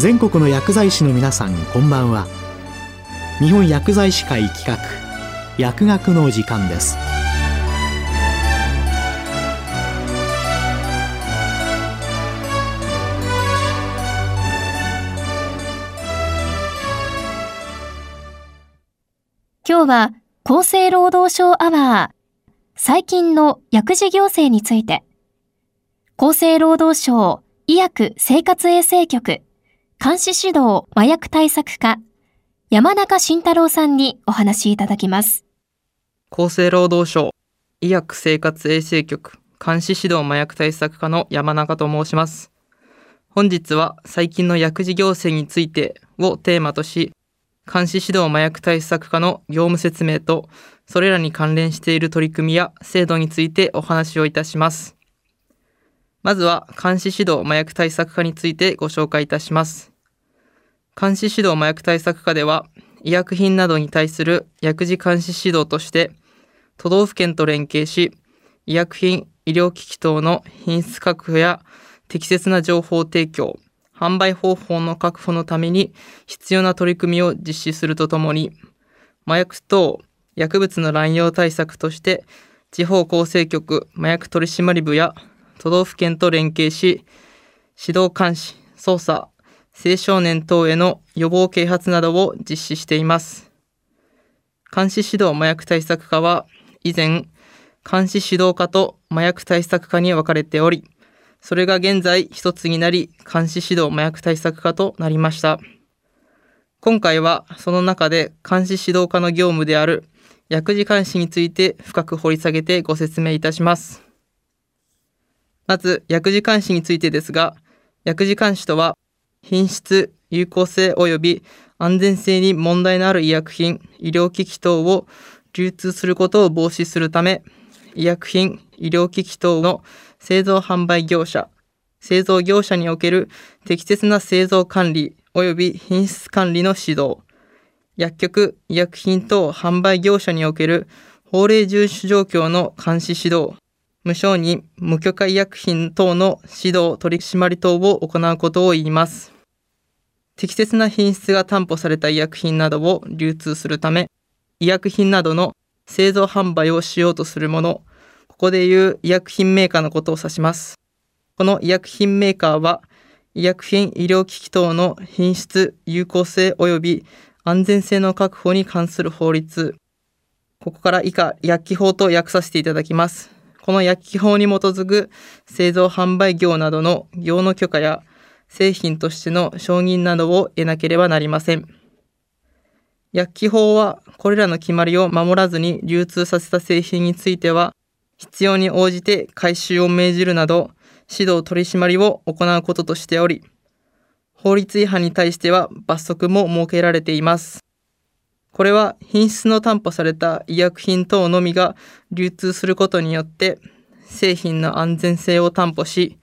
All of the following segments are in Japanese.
全国の薬剤師の皆さんこんばんは。日本薬剤師会企画薬学の時間です。今日は厚生労働省アワー最近の薬事行政について。厚生労働省医薬生活衛生局監視指導麻薬対策課山中慎太郎さんにお話いただきます。厚生労働省医薬生活衛生局監視指導麻薬対策課の山中と申します。本日は最近の薬事行政についてをテーマとし、監視指導麻薬対策課の業務説明と、それらに関連している取り組みや制度についてお話をいたします。まずは監視指導麻薬対策課についてご紹介いたします。監視指導麻薬対策課では、医薬品などに対する薬事監視指導として、都道府県と連携し、医薬品、医療機器等の品質確保や適切な情報提供、販売方法の確保のために必要な取り組みを実施するとともに、麻薬等薬物の乱用対策として、地方構成局麻薬取締部や都道府県と連携し、指導監視、捜査、青少年等への予防啓発などを実施しています。監視指導麻薬対策課は、以前、監視指導課と麻薬対策課に分かれており、それが現在一つになり、監視指導麻薬対策課となりました。今回はその中で監視指導課の業務である薬事監視について深く掘り下げてご説明いたします。まず、薬事監視についてですが、薬事監視とは、品質、有効性及び安全性に問題のある医薬品、医療機器等を流通することを防止するため、医薬品、医療機器等の製造販売業者、製造業者における適切な製造管理及び品質管理の指導、薬局、医薬品等販売業者における法令遵守状況の監視指導、無承認、無許可医薬品等の指導取締り等を行うことを言います。適切な品質が担保された医薬品などを流通するため、医薬品などの製造販売をしようとするもの、ここでいう医薬品メーカーのことを指します。この医薬品メーカーは、医薬品医療機器等の品質、有効性及び安全性の確保に関する法律、ここから以下、薬機法と訳させていただきます。この薬機法に基づく製造販売業などの業の許可や製品としての承認などを得なければなりません。薬機法はこれらの決まりを守らずに流通させた製品については必要に応じて回収を命じるなど指導取締りを行うこととしており法律違反に対しては罰則も設けられています。これは品質の担保された医薬品等のみが流通することによって製品の安全性を担保し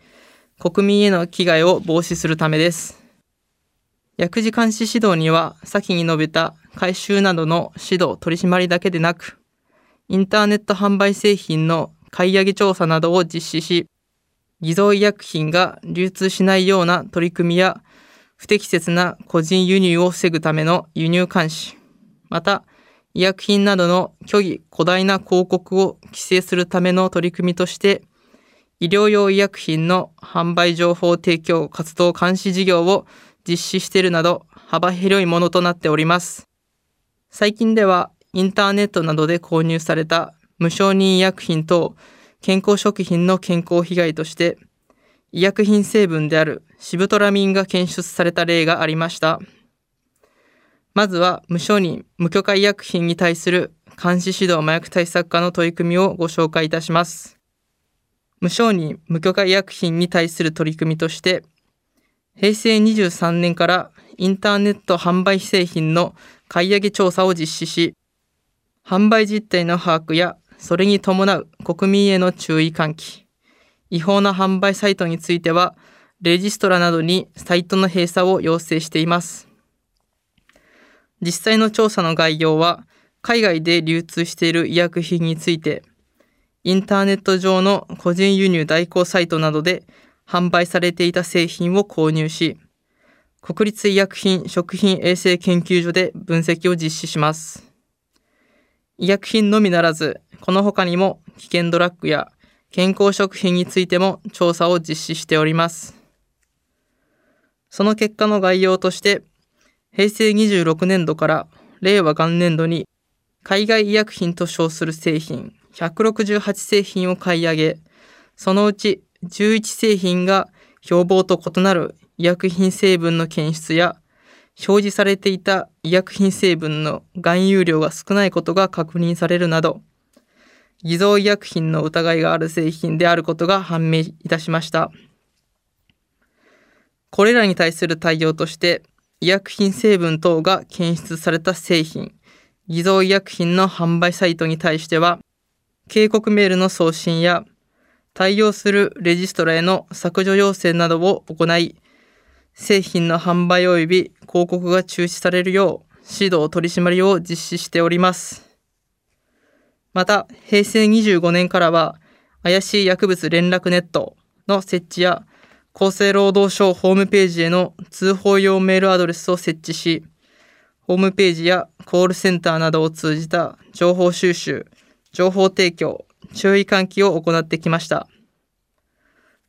国民への危害を防止するためです。薬事監視指導には先に述べた回収などの指導取締りだけでなくインターネット販売製品の買い上げ調査などを実施し偽造医薬品が流通しないような取り組みや不適切な個人輸入を防ぐための輸入監視また、医薬品などの虚偽、古大な広告を規制するための取り組みとして、医療用医薬品の販売情報提供活動監視事業を実施しているなど幅広いものとなっております。最近ではインターネットなどで購入された無承認医薬品等健康食品の健康被害として医薬品成分であるシブトラミンが検出された例がありました。まずは無承認、無許可医薬品に対する監視指導麻薬対策課の取り組みをご紹介いたします。無承認、無許可医薬品に対する取り組みとして、平成23年からインターネット販売製品の買い上げ調査を実施し、販売実態の把握やそれに伴う国民への注意喚起、違法な販売サイトについては、レジストラなどにサイトの閉鎖を要請しています。実際の調査の概要は、海外で流通している医薬品について、インターネット上の個人輸入代行サイトなどで販売されていた製品を購入し、国立医薬品食品衛生研究所で分析を実施します。医薬品のみならず、この他にも危険ドラッグや健康食品についても調査を実施しております。その結果の概要として、平成26年度から令和元年度に海外医薬品と称する製品168製品を買い上げ、そのうち11製品が標榜と異なる医薬品成分の検出や表示されていた医薬品成分の含有量が少ないことが確認されるなど、偽造医薬品の疑いがある製品であることが判明いたしました。これらに対する対応として、医薬品成分等が検出された製品、偽造医薬品の販売サイトに対しては、警告メールの送信や、対応するレジストラへの削除要請などを行い、製品の販売及び広告が中止されるよう指導取締りを実施しております。また、平成25年からは、怪しい薬物連絡ネットの設置や、厚生労働省ホームページへの通報用メールアドレスを設置し、ホームページやコールセンターなどを通じた情報収集、情報提供、注意喚起を行ってきました。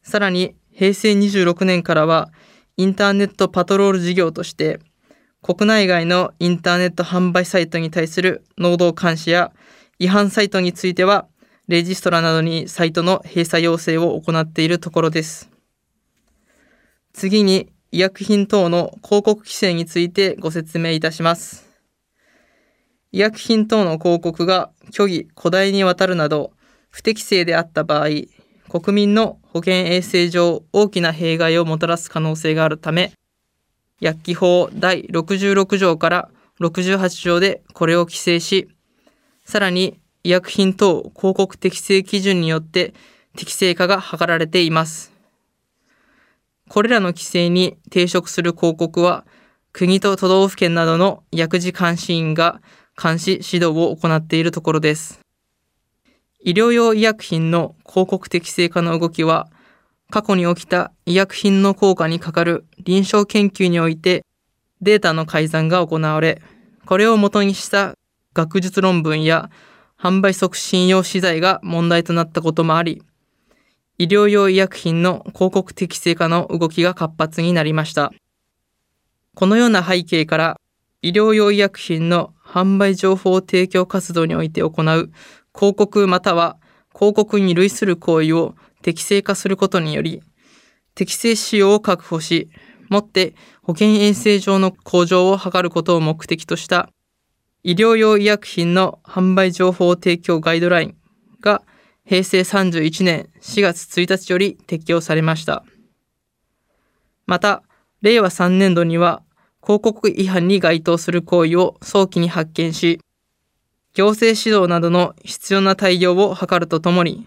さらに、平成26年からは、インターネットパトロール事業として、国内外のインターネット販売サイトに対する能動監視や違反サイトについては、レジストラなどにサイトの閉鎖要請を行っているところです。次に、医薬品等の広告規制についてご説明いたします。医薬品等の広告が虚偽、古代にわたるなど不適正であった場合、国民の保健衛生上大きな弊害をもたらす可能性があるため、薬機法第66条から68条でこれを規制し、さらに医薬品等広告適正基準によって適正化が図られています。これらの規制に抵触する広告は、国と都道府県などの薬事監視員が監視指導を行っているところです。医療用医薬品の広告適正化の動きは、過去に起きた医薬品の効果にかかる臨床研究においてデータの改ざんが行われ、これを元にした学術論文や販売促進用資材が問題となったこともあり、医療用医薬品の広告適正化の動きが活発になりました。このような背景から、医療用医薬品の販売情報提供活動において行う広告または広告に類する行為を適正化することにより、適正使用を確保し、もって保健衛生上の向上を図ることを目的とした医療用医薬品の販売情報提供ガイドラインが平成31年4月1日より適用されました。また、令和3年度には広告違反に該当する行為を早期に発見し、行政指導などの必要な対応を図るとともに、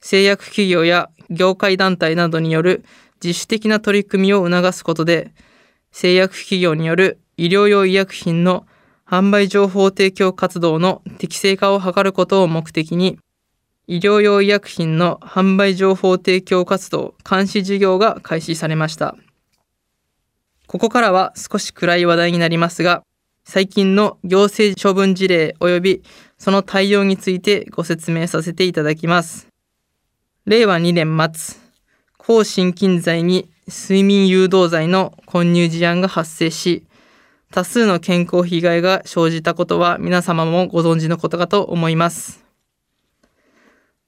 製薬企業や業界団体などによる自主的な取り組みを促すことで、製薬企業による医療用医薬品の販売情報提供活動の適正化を図ることを目的に、医療用医薬品の販売情報提供活動監視事業が開始されました。ここからは少し暗い話題になりますが、最近の行政処分事例及びその対応についてご説明させていただきます。令和2年末、抗心筋剤に睡眠誘導剤の混入事案が発生し、多数の健康被害が生じたことは皆様もご存知のことかと思います。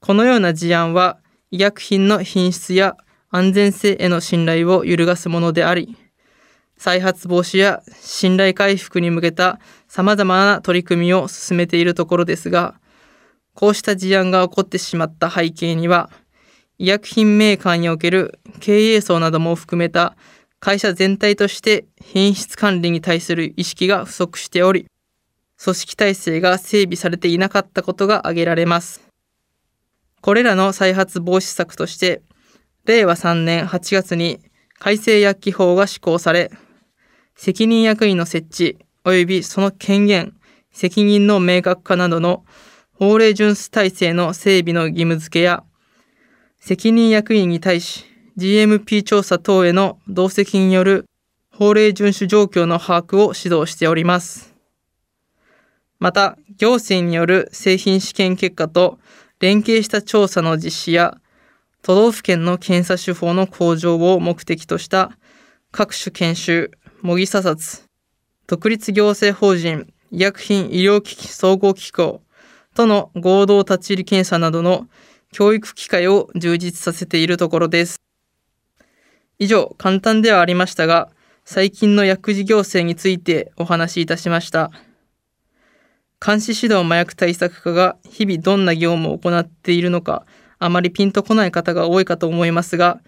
このような事案は医薬品の品質や安全性への信頼を揺るがすものであり、再発防止や信頼回復に向けた様々な取り組みを進めているところですが、こうした事案が起こってしまった背景には、医薬品メーカーにおける経営層なども含めた会社全体として品質管理に対する意識が不足しており、組織体制が整備されていなかったことが挙げられます。これらの再発防止策として、令和3年8月に改正薬機法が施行され、責任役員の設置及びその権限、責任の明確化などの法令遵守体制の整備の義務付けや、責任役員に対し GMP 調査等への同席による法令遵守状況の把握を指導しております。また、行政による製品試験結果と連携した調査の実施や、都道府県の検査手法の向上を目的とした各種研修、模擬査察、独立行政法人医薬品医療機器総合機構との合同立ち入り検査などの教育機会を充実させているところです。以上、簡単ではありましたが、最近の薬事行政についてお話しいたしました。監視指導麻薬対策課が日々どんな業務を行っているのか、あまりピンとこない方が多いかと思いますが、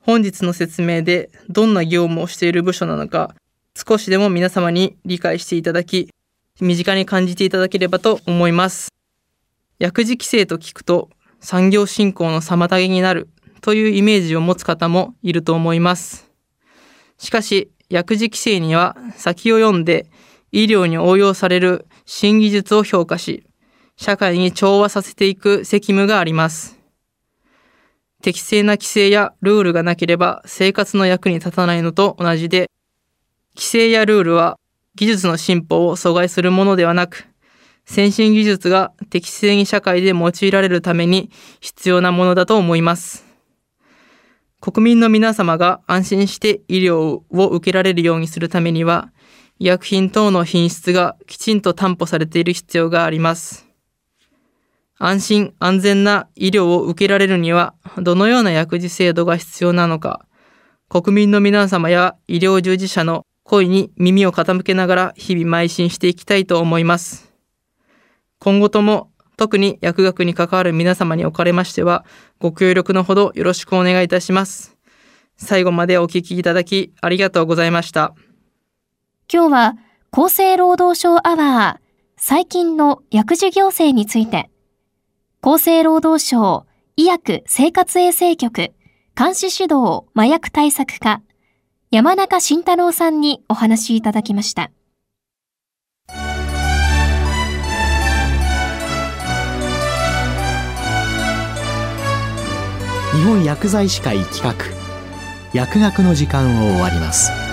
本日の説明でどんな業務をしている部署なのか、少しでも皆様に理解していただき、身近に感じていただければと思います。薬事規制と聞くと産業振興の妨げになるというイメージを持つ方もいると思います。しかし、薬事規制には先を読んで医療に応用される新技術を評価し、社会に調和させていく責務があります。適正な規制やルールがなければ生活の役に立たないのと同じで、規制やルールは技術の進歩を阻害するものではなく、先進技術が適正に社会で用いられるために必要なものだと思います。国民の皆様が安心して医療を受けられるようにするためには、医薬品等の品質がきちんと担保されている必要があります。安心安全な医療を受けられるには、どのような薬事制度が必要なのか、国民の皆様や医療従事者の声に耳を傾けながら日々邁進していきたいと思います。今後とも特に薬学に関わる皆様におかれましては、ご協力のほどよろしくお願いいたします。最後までお聞きいただきありがとうございました。今日は厚生労働省アワー最近の薬事行政について、厚生労働省医薬生活衛生局監視指導麻薬対策課山中慎太郎さんにお話しいただきました。日本薬剤師会企画薬学の時間を終わります。